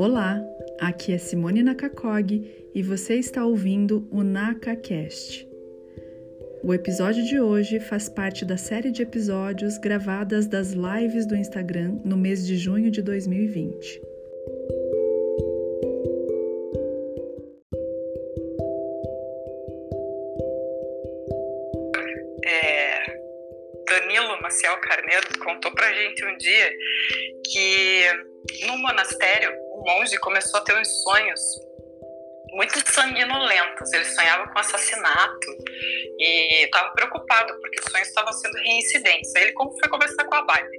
Olá, aqui é Simone Nakakog e você está ouvindo o NakaCast. O episódio de hoje faz parte da série de episódios gravadas das lives do Instagram no mês de junho de 2020. É, Danilo Maciel Carneiro contou pra gente um dia que no monastério monge começou a ter uns sonhos muito sanguinolentos. Ele sonhava com assassinato e estava preocupado porque os sonhos estavam sendo reincidentes. Aí ele foi conversar com o abade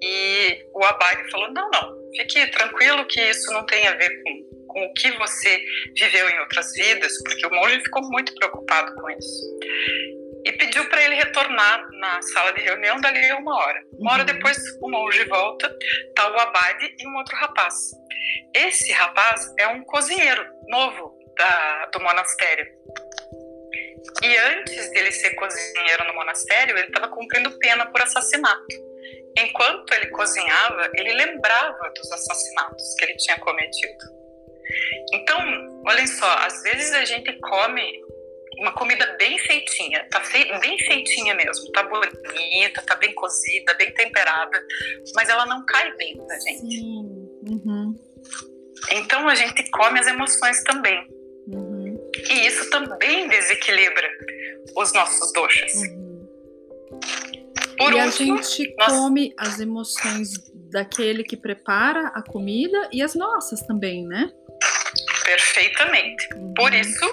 e o abade falou: não, não, fique tranquilo que isso não tem a ver com, com o que você viveu em outras vidas, porque o monge ficou muito preocupado com isso e pediu para ele retornar na sala de reunião dali a uma hora. Uma hora uhum. depois, o monge volta, tá o abade e um outro rapaz. Esse rapaz é um cozinheiro novo da, do monastério. E antes dele ser cozinheiro no monastério, ele estava cumprindo pena por assassinato. Enquanto ele cozinhava, ele lembrava dos assassinatos que ele tinha cometido. Então, olhem só, às vezes a gente come uma comida bem feitinha, tá bem feitinha mesmo, tá bonita, tá bem cozida, bem temperada, mas ela não cai bem na gente. Sim. Uhum. Então a gente come as emoções também. Uhum. E isso também desequilibra os nossos doxas. Uhum. Por e último, a gente nós... come as emoções daquele que prepara a comida e as nossas também, né? Perfeitamente. Por uhum. isso,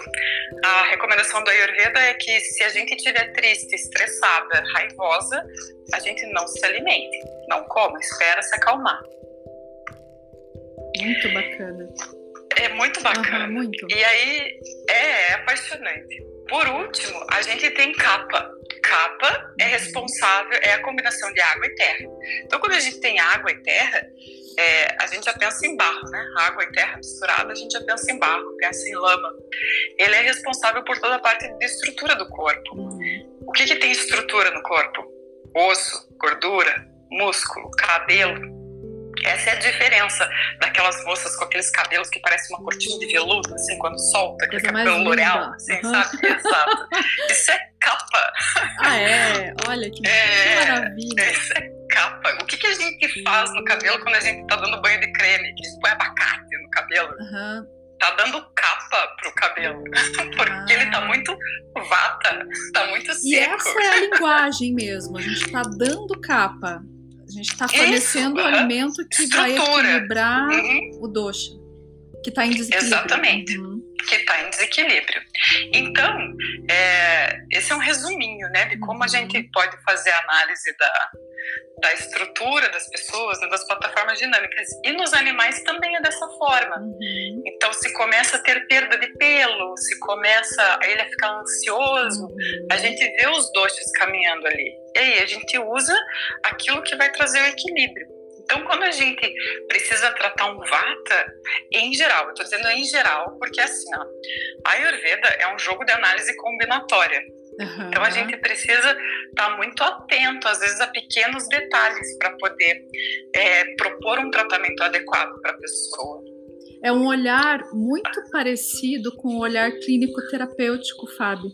a recomendação do Ayurveda é que se a gente estiver triste, estressada, raivosa, a gente não se alimente, não coma, espera se acalmar. Muito bacana. É muito bacana. Uhum, muito. E aí é, é apaixonante. Por último, a gente tem capa. Capa é uhum. responsável, é a combinação de água e terra. Então, quando a gente tem água e terra, é, a gente já pensa em barro, né? Água e terra misturada, a gente já pensa em barro, pensa em lama. Ele é responsável por toda a parte de estrutura do corpo. O que, que tem estrutura no corpo? Osso, gordura, músculo, cabelo. Essa é a diferença daquelas moças com aqueles cabelos que parecem uma cortina de veludo, assim, quando solta, aquele cabelo L'Oreal, assim, uhum. sabe? Exato. Isso é capa. Ah, é? Olha que, é, que maravilha. Isso é O que, que a gente faz no cabelo quando a gente tá dando banho de creme? Que a gente põe abacate no cabelo? Uhum. Tá dando capa pro cabelo. Porque ah. ele tá muito vata, tá muito seco. E essa é a linguagem mesmo. A gente tá dando capa. A gente está fornecendo um alimento que Estrutura. vai equilibrar uhum. o dosha, que está em desequilíbrio. Exatamente. Uhum. Que está em desequilíbrio. Então, é, esse é um resuminho né, de como a gente uhum. pode fazer a análise da, da estrutura das pessoas, né, das plataformas dinâmicas. E nos animais também é dessa forma. Uhum. Então, se começa a ter perda de pelo, se começa ele a ficar ansioso, uhum. a gente vê os doces caminhando ali. E aí a gente usa aquilo que vai trazer o equilíbrio. Então, quando a gente precisa tratar um vata, em geral, eu estou dizendo em geral, porque assim, ó, a Ayurveda é um jogo de análise combinatória. Uhum. Então a gente precisa estar tá muito atento, às vezes, a pequenos detalhes para poder é, propor um tratamento adequado para a pessoa. É um olhar muito parecido com o olhar clínico terapêutico, Fábio.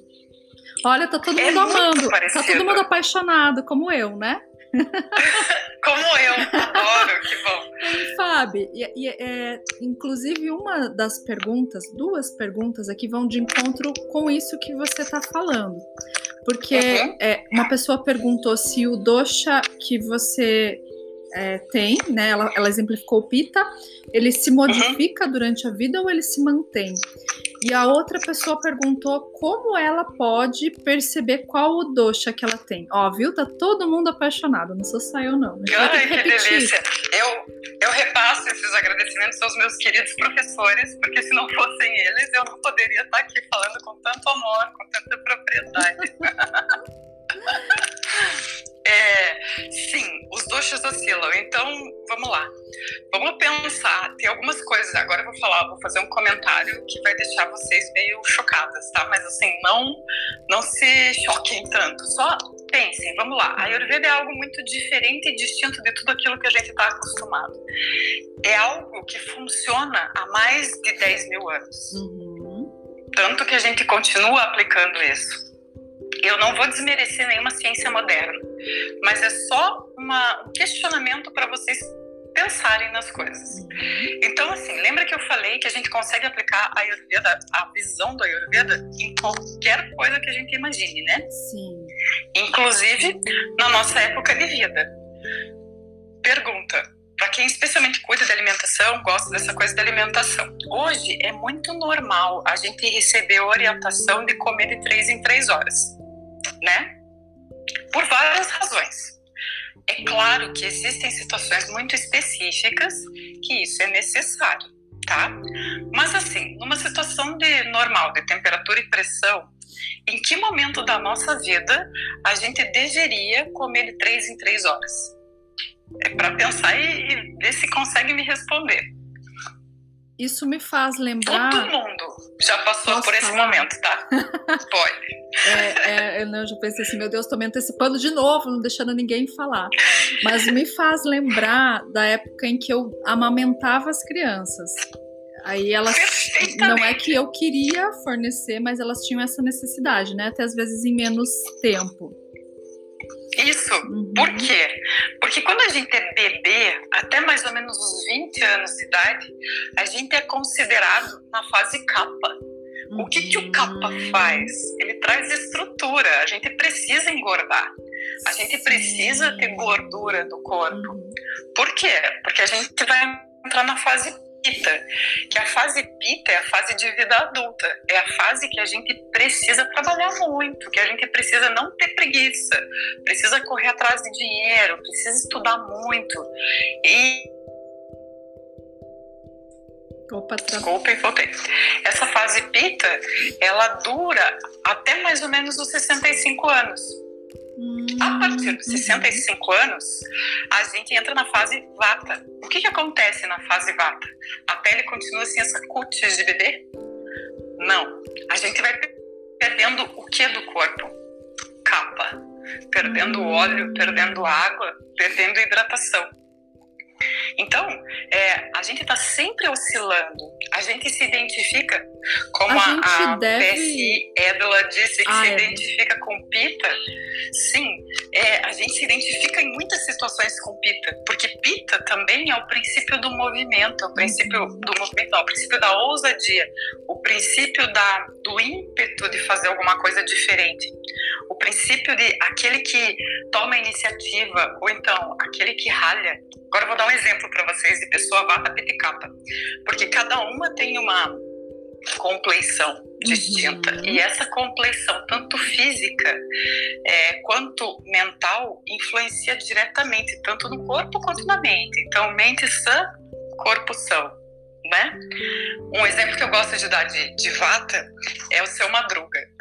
Olha, tá todo é mundo amando, parecido. tá todo mundo apaixonado, como eu, né? Como eu, adoro, que bom. E, Fábio, e, e, é, inclusive uma das perguntas, duas perguntas aqui vão de encontro com isso que você está falando. Porque uhum. é, uma pessoa perguntou se o dosha que você é, tem, né? Ela, ela, exemplificou o pita, ele se modifica uhum. durante a vida ou ele se mantém? E a outra pessoa perguntou como ela pode perceber qual o dosha que ela tem. Ó, viu? Tá todo mundo apaixonado, não sou só eu não. Ai, que, que delícia. Eu, eu repasso esses agradecimentos aos meus queridos professores, porque se não fossem eles, eu não poderia estar aqui falando com tanto amor, com tanta propriedade. é, sim, os coxas oscilam. Então, vamos lá. Vamos pensar. Tem algumas coisas. Agora eu vou falar, vou fazer um comentário que vai deixar vocês meio chocadas, tá? Mas assim, não, não se choquem tanto. Só pensem, vamos lá. A Ayurveda é algo muito diferente e distinto de tudo aquilo que a gente está acostumado. É algo que funciona há mais de 10 mil anos. Uhum. Tanto que a gente continua aplicando isso eu não vou desmerecer nenhuma ciência moderna, mas é só uma, um questionamento para vocês pensarem nas coisas. Então, assim, lembra que eu falei que a gente consegue aplicar a Ayurveda, a visão do Ayurveda, em qualquer coisa que a gente imagine, né? Sim. Inclusive na nossa época de vida. Pergunta: para quem especialmente cuida da alimentação, gosta dessa coisa da alimentação. Hoje é muito normal a gente receber orientação de comer de três em três horas né? Por várias razões. É claro que existem situações muito específicas que isso é necessário, tá? Mas assim, numa situação de normal, de temperatura e pressão, em que momento da nossa vida a gente deveria comer de três em três horas? É para pensar e, e ver se consegue me responder. Isso me faz lembrar. Todo mundo já passou Posso por esse falar? momento, tá? Pode. É, é, eu já pensei assim, meu Deus, tô me antecipando de novo, não deixando ninguém falar. Mas me faz lembrar da época em que eu amamentava as crianças. Aí elas. Não é que eu queria fornecer, mas elas tinham essa necessidade, né? Até às vezes em menos tempo. Isso. Uhum. Por quê? Porque quando a gente é bebê, até mais ou menos os 20 anos de idade, a gente é considerado na fase capa. O que, que o capa uhum. faz? Ele traz estrutura. A gente precisa engordar. A gente precisa ter gordura no corpo. Uhum. Por quê? Porque a gente vai entrar na fase pita, que a fase pita é a fase de vida adulta, é a fase que a gente precisa trabalhar muito, que a gente precisa não ter preguiça, precisa correr atrás de dinheiro, precisa estudar muito. E Opa, tá. Desculpem, voltei. Essa fase pita, ela dura até mais ou menos os 65 anos. A partir dos 65 anos, a gente entra na fase vata. O que, que acontece na fase vata? A pele continua assim, essa cutis de bebê? Não. A gente vai perdendo o que do corpo? Capa. Perdendo óleo, perdendo água, perdendo hidratação. Então, é, a gente está sempre oscilando. A gente se identifica, como a, a, a deve... PSI Edela disse, que ah, se é. identifica com Pita. Sim, é, a gente se identifica em muitas situações com Pita, porque Pita também é o princípio do movimento, é o princípio uhum. do movimento, não, é o princípio da ousadia, o princípio da, do ímpeto de fazer alguma coisa diferente, o princípio de aquele que toma a iniciativa, ou então aquele que ralha. Agora eu vou dar um exemplo para vocês de pessoa vata piticapa, porque cada uma tem uma compleição distinta uhum. e essa compleição tanto física é, quanto mental influencia diretamente tanto no corpo quanto na mente então mente sã corpo são né um exemplo que eu gosto de dar de, de vata é o seu madruga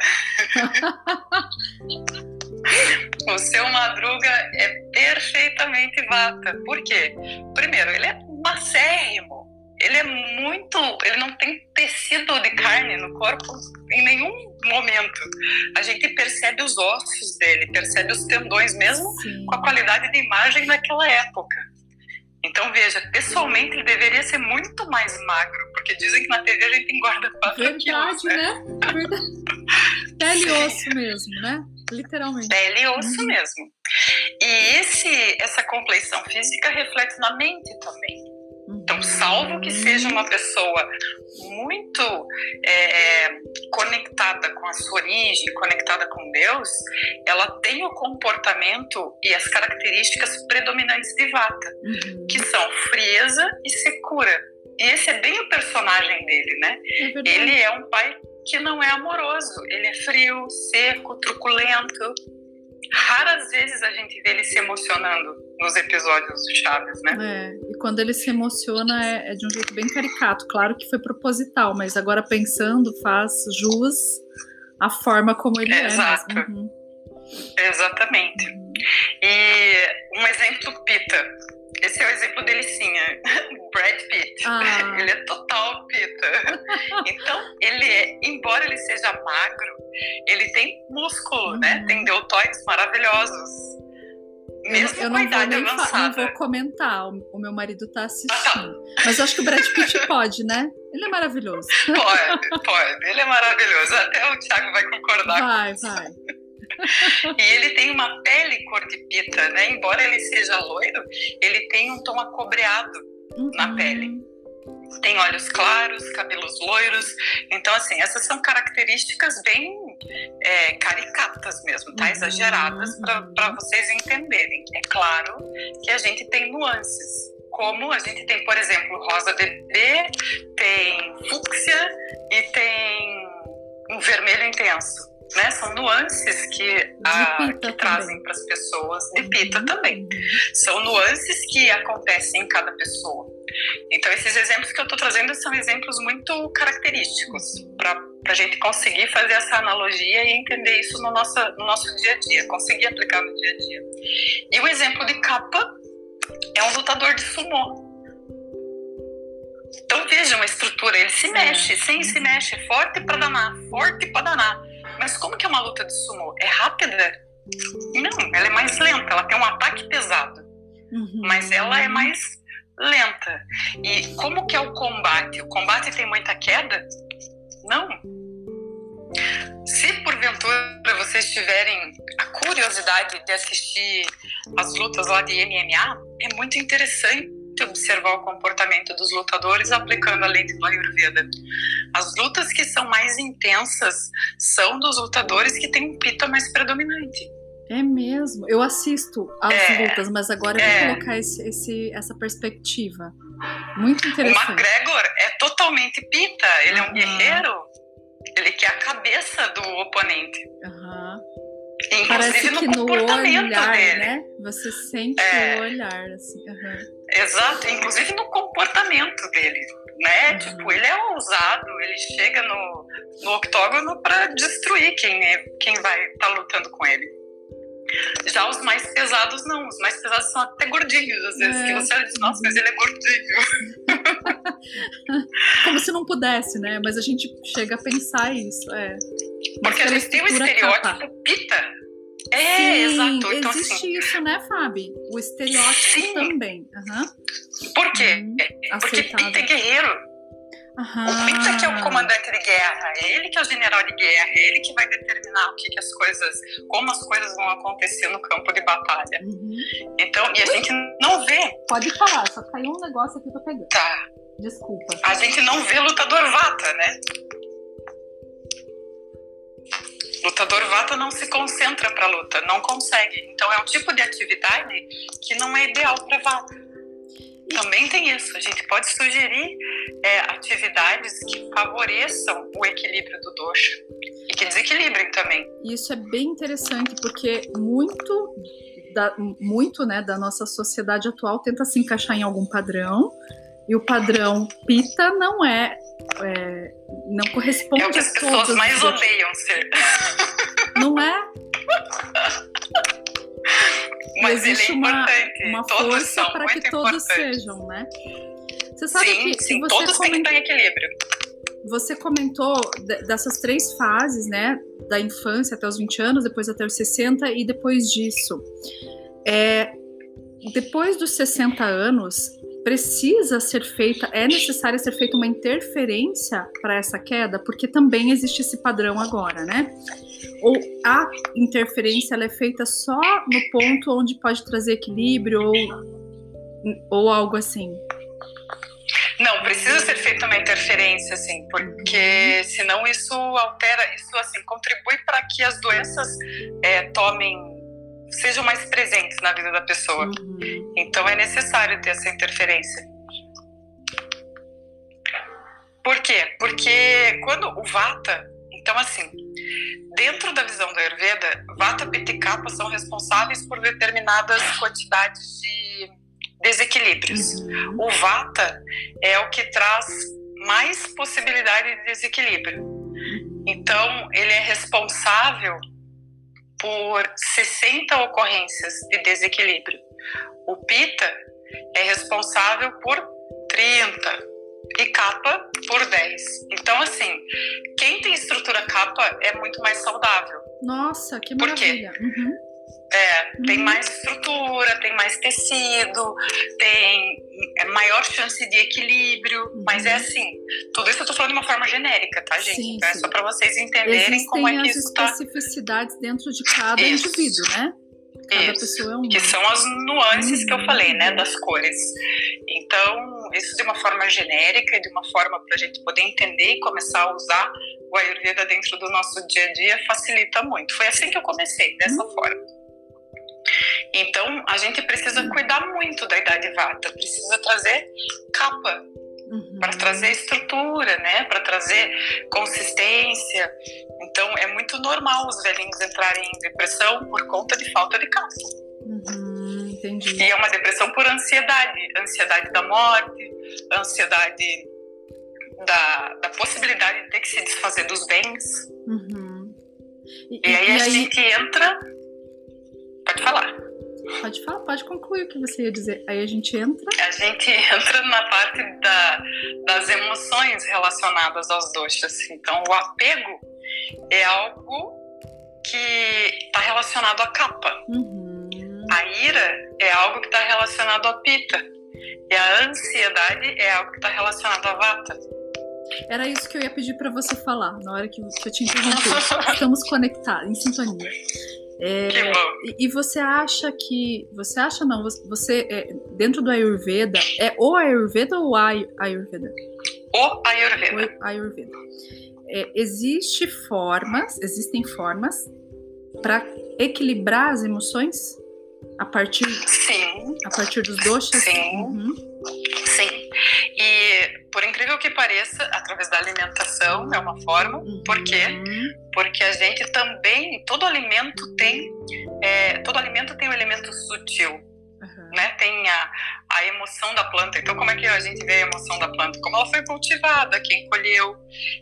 o seu Madruga é perfeitamente vata. Por quê? Primeiro, ele é macérrimo. Ele é muito. Ele não tem tecido de carne no corpo em nenhum momento. A gente percebe os ossos dele, percebe os tendões, mesmo Sim. com a qualidade de imagem daquela época. Então, veja, pessoalmente ele deveria ser muito mais magro, porque dizem que na TV a gente engorda 4 Verdade, quilos. Né? né? Verdade. Pele e osso mesmo, né? Literalmente. Pele e osso uhum. mesmo. E esse, essa compleição física reflete na mente também. Então, salvo que seja uma pessoa muito é, conectada com a sua origem, conectada com Deus, ela tem o comportamento e as características predominantes de Vata, uhum. que são frieza e secura. E esse é bem o personagem dele, né? É ele é um pai que não é amoroso, ele é frio, seco, truculento. Raras vezes a gente vê ele se emocionando nos episódios do Chaves, né? É, e quando ele se emociona é, é de um jeito bem caricato. Claro que foi proposital, mas agora pensando faz jus à forma como ele é. Exato. Uhum. Exatamente. E um exemplo pita. Esse é o exemplo delicinha. Brad Pitt. Ah. Ele é total pita. Então, ele é, embora ele seja magro, ele tem músculo, né? uhum. né? Tem deltoides maravilhosos. Mesmo eu, eu não, vou nem não vou comentar, o, meu marido tá assistindo. Mas eu acho que o Brad Pitt pode, né? Ele é maravilhoso. Pode, pode. Ele é maravilhoso. Até o Thiago vai concordar. Vai, vai. e ele tem uma pele cor de pita, né? Embora ele seja loiro, ele tem um tom acobreado uhum. na pele. Tem olhos claros, cabelos loiros. Então, assim, essas são características bem é, caricatas mesmo, tá? Uhum. Exageradas para vocês entenderem. É claro que a gente tem nuances. Como a gente tem, por exemplo, rosa bebê, tem fúcsia e tem um vermelho intenso né? São nuances que, a, que trazem para as pessoas, de pita uhum. também. São nuances que acontecem em cada pessoa. Então, esses exemplos que eu estou trazendo são exemplos muito característicos para a gente conseguir fazer essa analogia e entender isso no nosso, no nosso dia a dia, conseguir aplicar no dia a dia. E o exemplo de capa é um lutador de sumô. Então vejam a estrutura, ele se mexe, sim, se mexe, forte para danar, forte para danar. Mas como que é uma luta de sumo? É rápida? Não, ela é mais lenta, ela tem um ataque pesado. Uhum. Mas ela é mais lenta. E como que é o combate? O combate tem muita queda? Não. Se porventura vocês tiverem a curiosidade de assistir as lutas lá de MMA, é muito interessante observar o comportamento dos lutadores aplicando a lente do Ayurveda. As lutas que são mais intensas são dos lutadores que têm um pita mais predominante. É mesmo. Eu assisto às é, lutas, mas agora eu vou é. colocar esse, esse, essa perspectiva. Muito interessante. O McGregor é totalmente pita. Ele uhum. é um guerreiro. Ele quer a cabeça do oponente. Uhum. Inclusive Parece que no, no olhar, dele. né? Você sente é. o olhar, assim. Uhum. Exato, inclusive no comportamento dele, né? Uhum. Tipo, ele é ousado, ele chega no, no octógono para destruir quem, é, quem vai estar tá lutando com ele. Já os mais pesados não, os mais pesados são até gordinhos, às vezes, é. que você diz, nossa, mas ele é gordinho. Como se não pudesse, né? Mas a gente chega a pensar isso, é. Porque a gente tem o estereótipo capa. É, Sim, exato. Então, existe assim, isso, né, Fábio? O estereótipo sim. também. Uhum. Por quê? Uhum. Porque Pita é guerreiro. Uhum. O Pita que é o comandante de guerra, é ele que é o general de guerra, é ele que vai determinar o que, que as coisas, como as coisas vão acontecer no campo de batalha. Uhum. Então, e a gente não vê. Pode falar, só caiu um negócio aqui que eu tô pegando. Tá. Desculpa. A gente não vê lutador vata, né? Lutador vata não se concentra para luta, não consegue. Então é um tipo de atividade que não é ideal para vata. Também tem isso. A gente pode sugerir é, atividades que favoreçam o equilíbrio do dosha e que desequilibrem também. Isso é bem interessante porque muito da, muito né, da nossa sociedade atual tenta se encaixar em algum padrão e o padrão pita não é, é não corresponde é o que as pessoas mais odeiam ser. Não é? Mas existe é uma, uma força para que todos sejam, né? Você sabe sim, que sim, você todos comentou, têm que estar em equilíbrio. Você comentou dessas três fases, né? Da infância até os 20 anos, depois até os 60 e depois disso. É, depois dos 60 anos, precisa ser feita, é necessária ser feita uma interferência para essa queda, porque também existe esse padrão agora, né? Ou a interferência ela é feita só no ponto onde pode trazer equilíbrio ou, ou algo assim? Não, precisa ser feita uma interferência, assim, porque senão isso altera, isso assim contribui para que as doenças é, tomem sejam mais presentes na vida da pessoa. Uhum. Então é necessário ter essa interferência. Por quê? Porque quando o Vata, então assim, dentro da visão da Ayurveda, Vata, Pitta e Kapha são responsáveis por determinadas quantidades de desequilíbrios. O Vata é o que traz mais possibilidade de desequilíbrio. Então, ele é responsável por 60 ocorrências de desequilíbrio. O Pita é responsável por 30 e capa por 10. Então, assim, quem tem estrutura capa é muito mais saudável. Nossa, que maravilha. Uhum. É, uhum. tem mais estrutura, tem mais tecido, tem é maior chance de equilíbrio, uhum. mas é assim, tudo isso eu tô falando de uma forma genérica, tá, gente? Sim, então é só para vocês entenderem Existem como é que isso tá... especificidades dentro de cada isso. indivíduo, né? Cada isso. é uma. Que são as nuances que eu falei, né, das cores. Então, isso de uma forma genérica e de uma forma para a gente poder entender e começar a usar o Ayurveda dentro do nosso dia a dia facilita muito. Foi assim que eu comecei, dessa uhum. forma. Então, a gente precisa cuidar muito da idade vata, precisa trazer capa uhum. para trazer estrutura, né? Para trazer consistência. Então, é muito normal os velhinhos entrarem em depressão por conta de falta de capa. Uhum, entendi. E é uma depressão por ansiedade, ansiedade da morte, ansiedade da, da possibilidade de ter que se desfazer dos bens. Uhum. E, e, aí e a aí... gente entra. Pode falar. Pode falar, pode concluir o que você ia dizer. Aí a gente entra. A gente entra na parte da, das emoções relacionadas aos doshas. Então, o apego é algo que está relacionado à capa. Uhum. A ira é algo que está relacionado à pita. E a ansiedade é algo que está relacionado à vata. Era isso que eu ia pedir para você falar na hora que eu te interrompi. Estamos conectados, em sintonia. É, e, e, você acha que. Você acha não? Você, é, dentro do Ayurveda, é o Ayurveda ou o Ayurveda? O Ayurveda. O Ayurveda. É, existe formas, existem formas para equilibrar as emoções a partir, Sim. a partir dos doshas? Sim. Uhum. Sim. E por incrível que pareça, através da alimentação é uma forma. Por quê? Porque a gente também, todo alimento tem, é, todo alimento tem um elemento sutil. Uhum. Né? Tem a, a emoção da planta. Então, como é que a gente vê a emoção da planta? Como ela foi cultivada, quem colheu.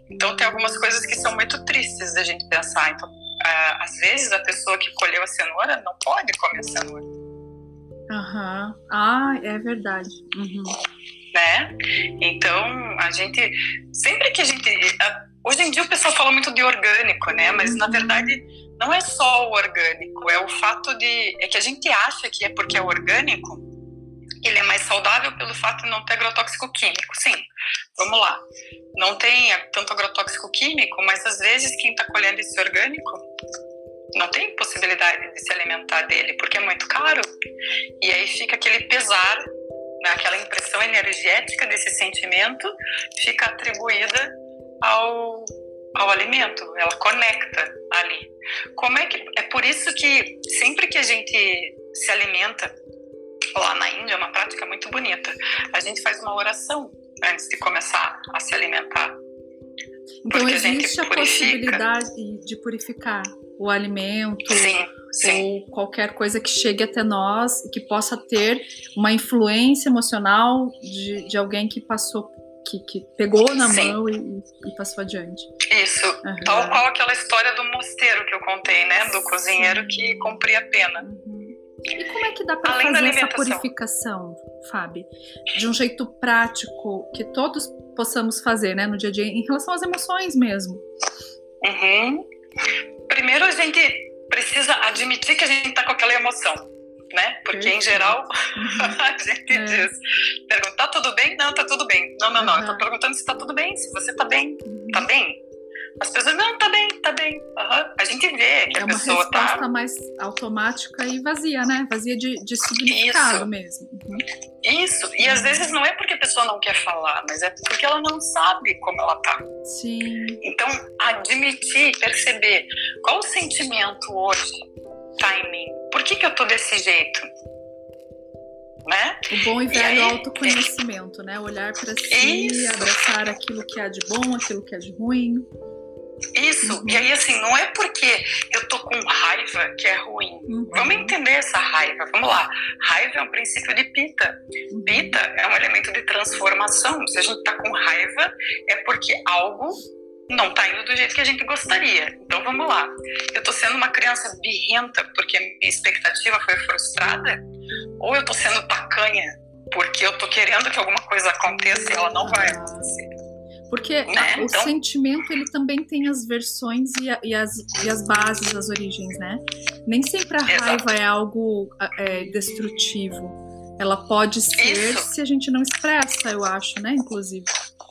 Então, tem algumas coisas que são muito tristes da gente pensar. Então, uh, às vezes, a pessoa que colheu a cenoura não pode comer a cenoura. Aham. Uhum. Ah, é verdade. Uhum né? Então, a gente, sempre que a gente, hoje em dia o pessoal fala muito de orgânico, né? Mas na verdade não é só o orgânico, é o fato de, é que a gente acha que é porque é orgânico, ele é mais saudável pelo fato de não ter agrotóxico químico. Sim, vamos lá. Não tem tanto agrotóxico químico, mas às vezes quem está colhendo esse orgânico não tem possibilidade de se alimentar dele, porque é muito caro. E aí fica aquele pesar aquela impressão energética desse sentimento fica atribuída ao, ao alimento, ela conecta ali. Como é que é por isso que sempre que a gente se alimenta lá na Índia é uma prática muito bonita. A gente faz uma oração antes de começar a se alimentar. Então existe a, a possibilidade de purificar o alimento sim, sim. ou qualquer coisa que chegue até nós e que possa ter uma influência emocional de, de alguém que passou que, que pegou na sim. mão e, e, passou adiante. Isso, uhum. tal qual aquela história do mosteiro que eu contei, né, do cozinheiro que cumpria a pena. Uhum. E como é que dá para fazer essa purificação, Fábio? De um jeito prático que todos possamos fazer, né, no dia a dia, em relação às emoções mesmo. Uhum. Primeiro a gente precisa admitir que a gente está com aquela emoção, né? Porque em geral uhum. a gente é. diz, pergunta, tá tudo bem? Não, tá tudo bem. Não, não, não, uhum. eu tô perguntando se tá tudo bem, se você tá bem. Uhum. Tá bem? As pessoas, não, tá bem, tá bem. Uhum. A gente vê que é a pessoa tá. É uma resposta mais automática e vazia, né? Vazia de, de significado Isso. mesmo. Uhum. Isso. E às vezes não é porque a pessoa não quer falar, mas é porque ela não sabe como ela tá. Sim. Então, admitir, perceber qual o sentimento hoje tá em mim. Por que, que eu tô desse jeito? Né? O bom e velho e aí, autoconhecimento, né? Olhar para si, isso. abraçar aquilo que há de bom, aquilo que há de ruim. Isso, e aí assim, não é porque eu tô com raiva que é ruim. Uhum. Vamos entender essa raiva, vamos lá. Raiva é um princípio de pita. Uhum. Pita é um elemento de transformação. Se a gente tá com raiva, é porque algo não tá indo do jeito que a gente gostaria. Então vamos lá. Eu tô sendo uma criança birrenta porque a minha expectativa foi frustrada? Ou eu tô sendo tacanha porque eu tô querendo que alguma coisa aconteça e ela não vai acontecer? Porque né? o então... sentimento ele também tem as versões e, a, e, as, e as bases, as origens, né? Nem sempre a Exato. raiva é algo é, destrutivo. Ela pode ser Isso. se a gente não expressa, eu acho, né? Inclusive.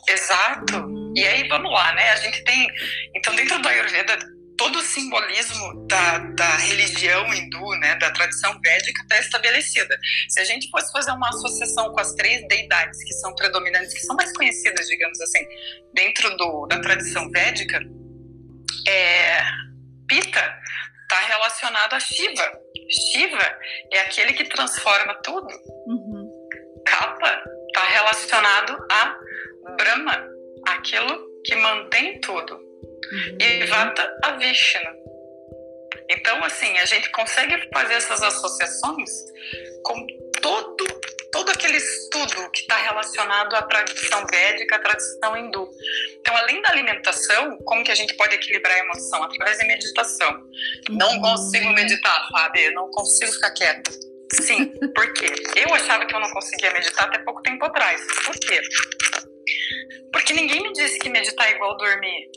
Exato. E aí, vamos lá, né? A gente tem. Então, dentro do Ayurveda, todo o simbolismo da, da religião hindu, né, da tradição védica, está estabelecida. Se a gente fosse fazer uma associação com as três deidades que são predominantes, que são mais conhecidas, digamos assim, dentro do, da tradição védica, é, Pita está relacionado a Shiva. Shiva é aquele que transforma tudo. Uhum. Kapha está relacionado a Brahma, aquilo que mantém tudo. Uhum. E Vata a Vishnu. Então, assim, a gente consegue fazer essas associações com todo, todo aquele estudo que está relacionado à tradição védica, à tradição hindu. Então, além da alimentação, como que a gente pode equilibrar a emoção? Através da meditação. Uhum. Não consigo meditar, Fábio, não consigo ficar quieta. Sim, por quê? Eu achava que eu não conseguia meditar até pouco tempo atrás. Por quê? Porque ninguém me disse que meditar é igual dormir.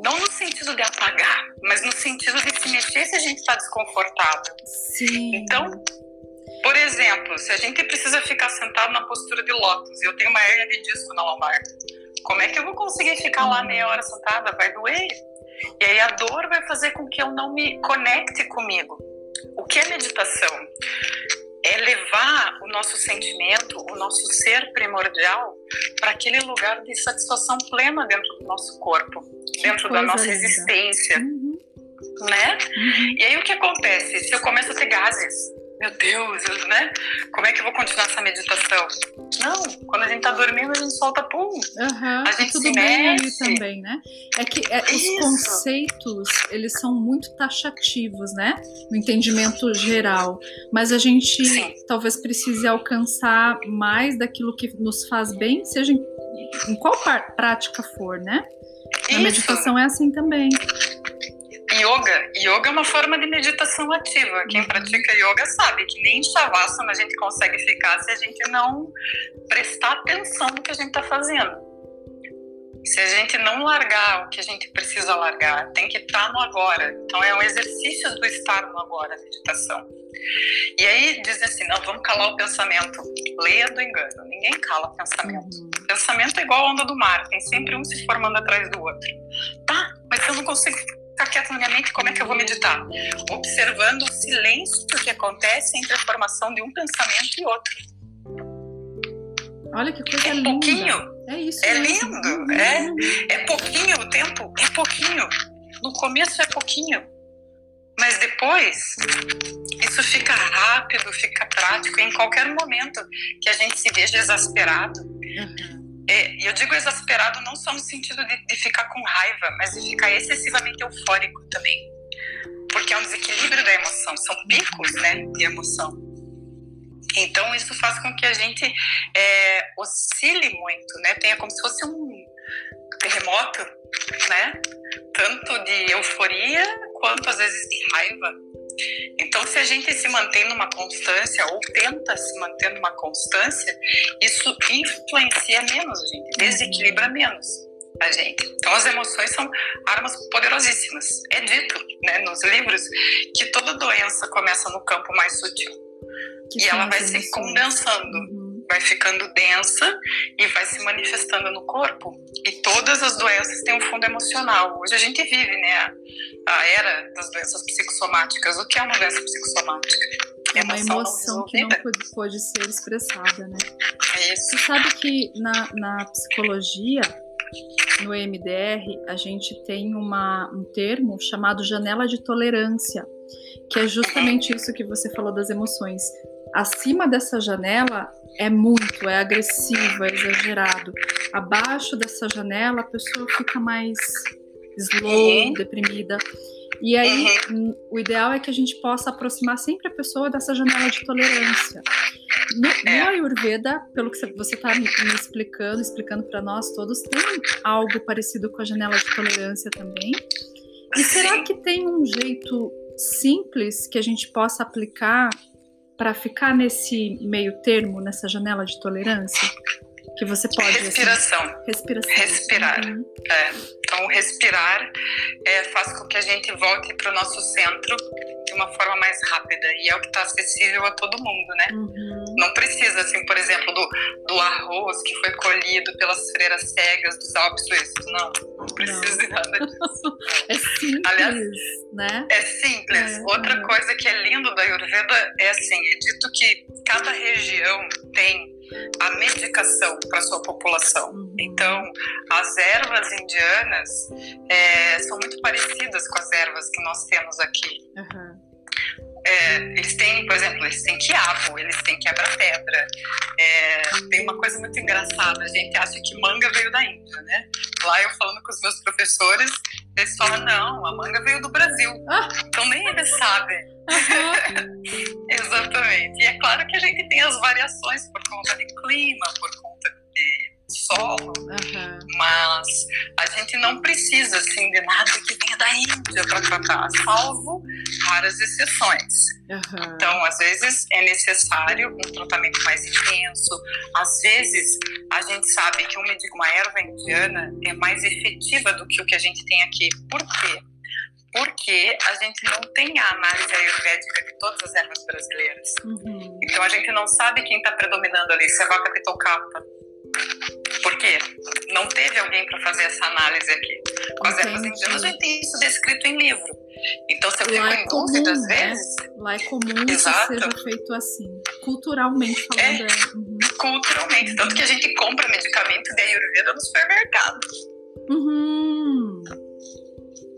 Não no sentido de apagar, mas no sentido de se mexer se a gente está desconfortável. Sim. Então, por exemplo, se a gente precisa ficar sentado na postura de lótus e eu tenho uma hernia de disco na lombar, como é que eu vou conseguir ficar lá meia hora sentada? Vai doer. E aí a dor vai fazer com que eu não me conecte comigo. O que é meditação? É levar o nosso sentimento, o nosso ser primordial para aquele lugar de satisfação plena dentro do nosso corpo, que dentro da nossa linda. existência, uhum. né? Uhum. E aí o que acontece? Se eu começo a ter gases, meu Deus, né? Como é que eu vou continuar essa meditação? Não, quando a gente tá dormindo, a gente solta pum. Uhum, a gente tudo se mexe. ali também, né? É que é, os conceitos, eles são muito taxativos, né? No entendimento geral. Mas a gente Sim. talvez precise alcançar mais daquilo que nos faz bem, seja em, em qual prática for, né? A meditação é assim também. Yoga, yoga é uma forma de meditação ativa. Quem uhum. pratica yoga sabe que nem em shavasana a gente consegue ficar se a gente não prestar atenção no que a gente está fazendo. Se a gente não largar o que a gente precisa largar, tem que estar no agora. Então é um exercício do estar no agora, a meditação. E aí dizem assim, não, vamos calar o pensamento. Leia do engano, ninguém cala o pensamento. Uhum. Pensamento é igual a onda do mar, tem sempre um se formando atrás do outro. Tá, mas eu não consigo ficar quieto na minha mente, como é que eu vou meditar? Observando o silêncio que acontece entre a formação de um pensamento e outro. Olha que coisa é linda. pouquinho. É isso. É mesmo. lindo. É, é pouquinho o tempo. É pouquinho. No começo é pouquinho. Mas depois, isso fica rápido, fica prático. Em qualquer momento que a gente se veja exasperado, uhum é, eu digo exasperado não só no sentido de, de, ficar com raiva, mas de ficar excessivamente eufórico também. Porque é um desequilíbrio da emoção, são picos né, de emoção. Então isso faz com que a gente é, oscile muito, né? Tenha como se fosse um terremoto, né? Tanto de euforia quanto às vezes de raiva. Então, se a gente se mantém numa constância ou tenta se manter numa constância, isso influencia menos a gente, desequilibra menos a gente. Então, as emoções são armas poderosíssimas. É dito né, nos livros que toda doença começa no campo mais sutil que e ela vai se condensando. Uhum vai ficando densa e vai se manifestando no corpo. E todas as doenças têm um fundo emocional. Hoje a gente vive, né, a, era das doenças psicossomáticas. O que é uma doença psicossomática? É uma emoção, que não pode, pode, ser expressada, né? É isso. Você sabe que na, na psicologia, no MDR, a gente tem uma, um termo chamado janela de tolerância, que é justamente isso que você falou das emoções acima dessa janela é muito, é agressivo, é exagerado. Abaixo dessa janela a pessoa fica mais slow, uhum. deprimida. E aí, uhum. o ideal é que a gente possa aproximar sempre a pessoa dessa janela de tolerância. No, é. no Ayurveda, pelo que você está me explicando, explicando para nós todos, tem algo parecido com a janela de tolerância também. E será que tem um jeito simples que a gente possa aplicar para ficar nesse meio termo, nessa janela de tolerância? Que você pode. Assim, respiração. Assim, respiração. Respirar. Uhum. É. Então, respirar é, faz com que a gente volte para o nosso centro de uma forma mais rápida e é o que está acessível a todo mundo, né? Uhum. Não precisa, assim, por exemplo, do, do arroz que foi colhido pelas freiras cegas dos Alpes suíços. Não, não precisa não. de nada disso. é simples, Aliás, né? É simples. É, Outra coisa que é lindo da Ayurveda é assim, é dito que cada região tem a medicação para sua população. Uhum. Então, as ervas indianas é, são muito parecidas com as ervas que nós temos aqui. Uhum. É, eles têm, por exemplo, eles têm quiabo, eles têm quebra-pedra. É, tem uma coisa muito engraçada, a gente acha que manga veio da Índia, né? Lá eu falando com os meus professores, eles falam, não, a manga veio do Brasil. Ah. Então nem eles sabem. Uhum. Exatamente. E é claro que a gente tem as variações por conta de clima, por conta solo, uhum. mas a gente não precisa assim de nada que venha da Índia para tratar, salvo raras exceções. Uhum. Então, às vezes é necessário um tratamento mais intenso. Às vezes a gente sabe que uma, uma erva indiana é mais efetiva do que o que a gente tem aqui. Por quê? Porque a gente não tem a análise ayurvédica de todas as ervas brasileiras. Uhum. Então a gente não sabe quem está predominando ali, se é vaca pitocapa, por quê? Não teve alguém para fazer essa análise aqui. Com as ervas indianas, gente tem isso descrito em livro. Então, se eu fico é em dúvida, às né? vezes. Lá é comum Exato. que seja feito assim, culturalmente falando. É, é. Uhum. Culturalmente. Tanto que a gente compra medicamento de Ayurveda no supermercado. Uhum.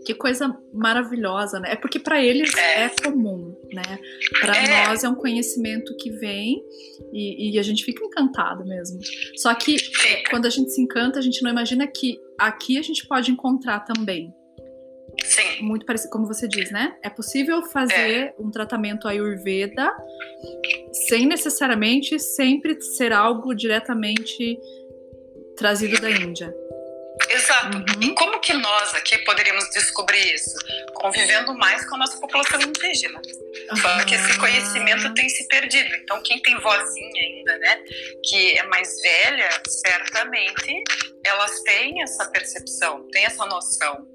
Que coisa maravilhosa, né? É porque para eles é. é. comum, né? Para é. nós é um conhecimento que vem e, e, a gente fica encantado mesmo. Só que quando a gente se encanta, a gente não imagina que aqui a gente pode encontrar também. Sim. Muito parecido, como você diz, né? É possível fazer é. um tratamento Ayurveda sem necessariamente sempre ser algo diretamente trazido da Índia. Exato. Uhum. E como que nós aqui poderíamos descobrir isso? Convivendo mais com a nossa população indígena. Só que esse conhecimento tem se perdido. Então, quem tem vozinha ainda, né, que é mais velha, certamente elas têm essa percepção, têm essa noção.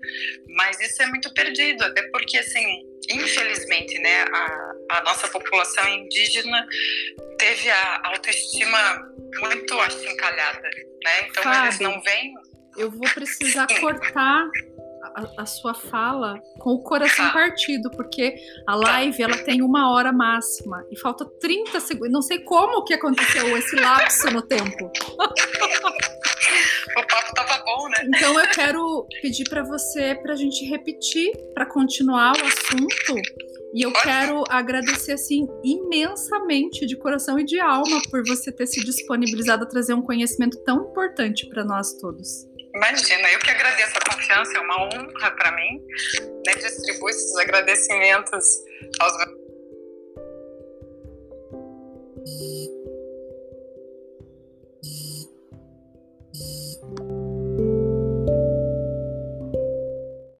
Mas isso é muito perdido, até porque, assim, infelizmente, né, a, a nossa população indígena teve a autoestima muito achincalhada, né? Então, Fábio. eles não vêm eu vou precisar cortar a, a, sua fala com o coração partido, porque a live ela tem uma hora máxima e falta 30 segundos. Não sei como que aconteceu esse lapso no tempo. o papo tava bom, né? Então eu quero pedir para você para a gente repetir, para continuar o assunto. E eu quero agradecer assim imensamente de coração e de alma por você ter se disponibilizado a trazer um conhecimento tão importante para nós todos. Imagina, eu que agradeço a confiança, é uma honra para mim né, esses agradecimentos aos